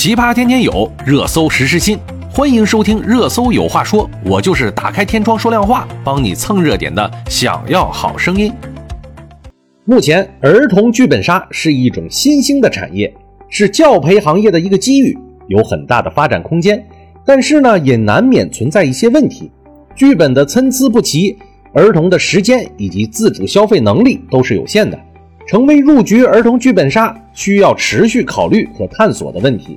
奇葩天天有，热搜时时新。欢迎收听《热搜有话说》，我就是打开天窗说亮话，帮你蹭热点的。想要好声音。目前，儿童剧本杀是一种新兴的产业，是教培行业的一个机遇，有很大的发展空间。但是呢，也难免存在一些问题，剧本的参差不齐，儿童的时间以及自主消费能力都是有限的。成为入局儿童剧本杀需要持续考虑和探索的问题。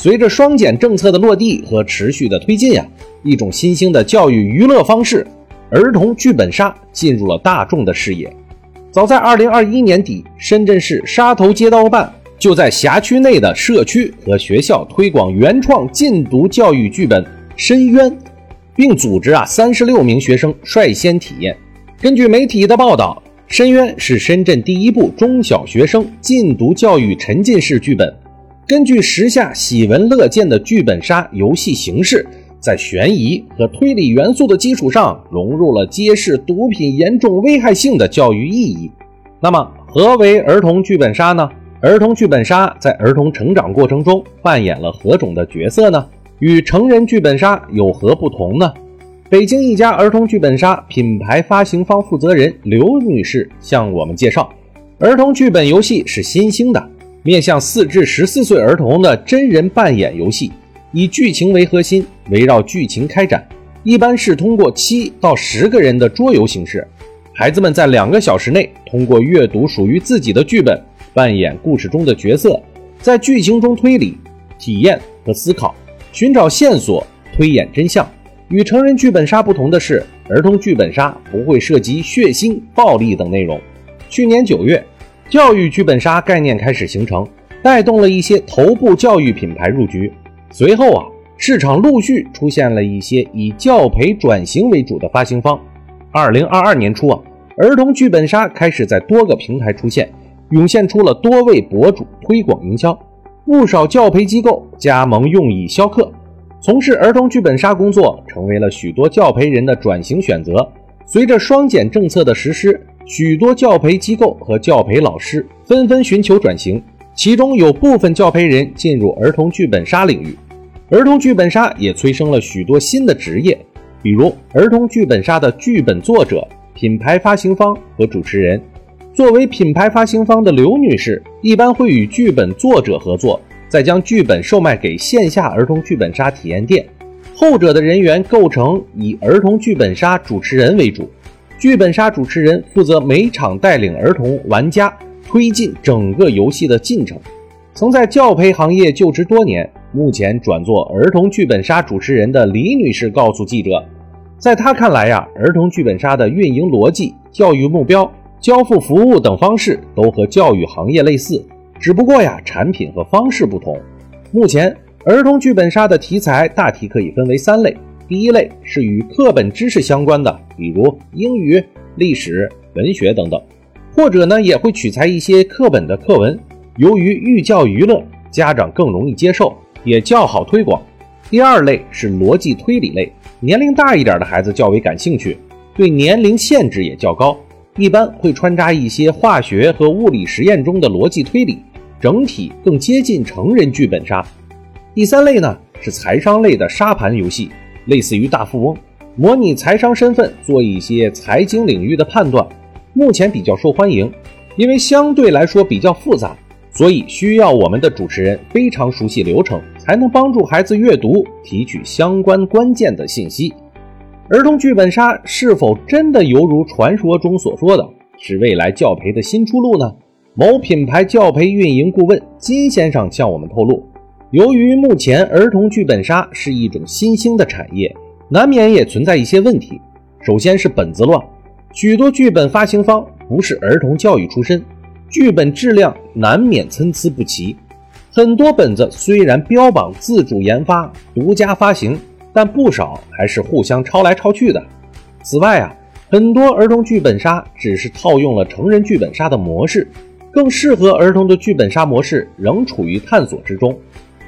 随着双减政策的落地和持续的推进呀，一种新兴的教育娱乐方式——儿童剧本杀进入了大众的视野。早在2021年底，深圳市沙头街道办就在辖区内的社区和学校推广原创禁毒教育剧本《深渊》，并组织啊36名学生率先体验。根据媒体的报道。深渊是深圳第一部中小学生禁毒教育沉浸式剧本，根据时下喜闻乐见的剧本杀游戏形式，在悬疑和推理元素的基础上，融入了揭示毒品严重危害性的教育意义。那么，何为儿童剧本杀呢？儿童剧本杀在儿童成长过程中扮演了何种的角色呢？与成人剧本杀有何不同呢？北京一家儿童剧本杀品牌发行方负责人刘女士向我们介绍，儿童剧本游戏是新兴的，面向四至十四岁儿童的真人扮演游戏，以剧情为核心，围绕剧情开展，一般是通过七到十个人的桌游形式，孩子们在两个小时内通过阅读属于自己的剧本，扮演故事中的角色，在剧情中推理、体验和思考，寻找线索，推演真相。与成人剧本杀不同的是，儿童剧本杀不会涉及血腥、暴力等内容。去年九月，教育剧本杀概念开始形成，带动了一些头部教育品牌入局。随后啊，市场陆续出现了一些以教培转型为主的发行方。二零二二年初啊，儿童剧本杀开始在多个平台出现，涌现出了多位博主推广营销，不少教培机构加盟用以销课。从事儿童剧本杀工作成为了许多教培人的转型选择。随着双减政策的实施，许多教培机构和教培老师纷纷寻求转型，其中有部分教培人进入儿童剧本杀领域。儿童剧本杀也催生了许多新的职业，比如儿童剧本杀的剧本作者、品牌发行方和主持人。作为品牌发行方的刘女士，一般会与剧本作者合作。再将剧本售卖给线下儿童剧本杀体验店，后者的人员构成以儿童剧本杀主持人为主，剧本杀主持人负责每场带领儿童玩家推进整个游戏的进程。曾在教培行业就职多年，目前转做儿童剧本杀主持人的李女士告诉记者，在她看来呀，儿童剧本杀的运营逻辑、教育目标、交付服务等方式都和教育行业类似。只不过呀，产品和方式不同。目前，儿童剧本杀的题材大体可以分为三类：第一类是与课本知识相关的，比如英语、历史、文学等等；或者呢，也会取材一些课本的课文。由于寓教于乐，家长更容易接受，也较好推广。第二类是逻辑推理类，年龄大一点的孩子较为感兴趣，对年龄限制也较高，一般会穿插一些化学和物理实验中的逻辑推理。整体更接近成人剧本杀。第三类呢是财商类的沙盘游戏，类似于大富翁，模拟财商身份，做一些财经领域的判断。目前比较受欢迎，因为相对来说比较复杂，所以需要我们的主持人非常熟悉流程，才能帮助孩子阅读提取相关关键的信息。儿童剧本杀是否真的犹如传说中所说的，是未来教培的新出路呢？某品牌教培运营顾问金先生向我们透露，由于目前儿童剧本杀是一种新兴的产业，难免也存在一些问题。首先是本子乱，许多剧本发行方不是儿童教育出身，剧本质量难免参差不齐。很多本子虽然标榜自主研发、独家发行，但不少还是互相抄来抄去的。此外啊，很多儿童剧本杀只是套用了成人剧本杀的模式。更适合儿童的剧本杀模式仍处于探索之中。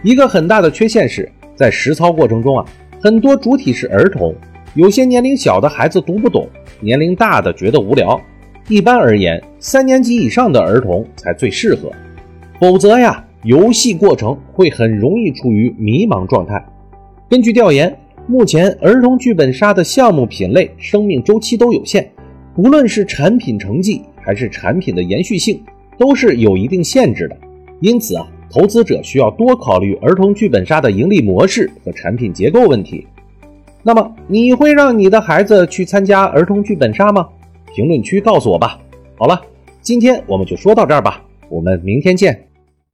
一个很大的缺陷是在实操过程中啊，很多主体是儿童，有些年龄小的孩子读不懂，年龄大的觉得无聊。一般而言，三年级以上的儿童才最适合。否则呀，游戏过程会很容易处于迷茫状态。根据调研，目前儿童剧本杀的项目品类、生命周期都有限，无论是产品成绩还是产品的延续性，都是有一定限制的。因此啊，投资者需要多考虑儿童剧本杀的盈利模式和产品结构问题。那么，你会让你的孩子去参加儿童剧本杀吗？评论区告诉我吧。好了，今天我们就说到这儿吧，我们明天见。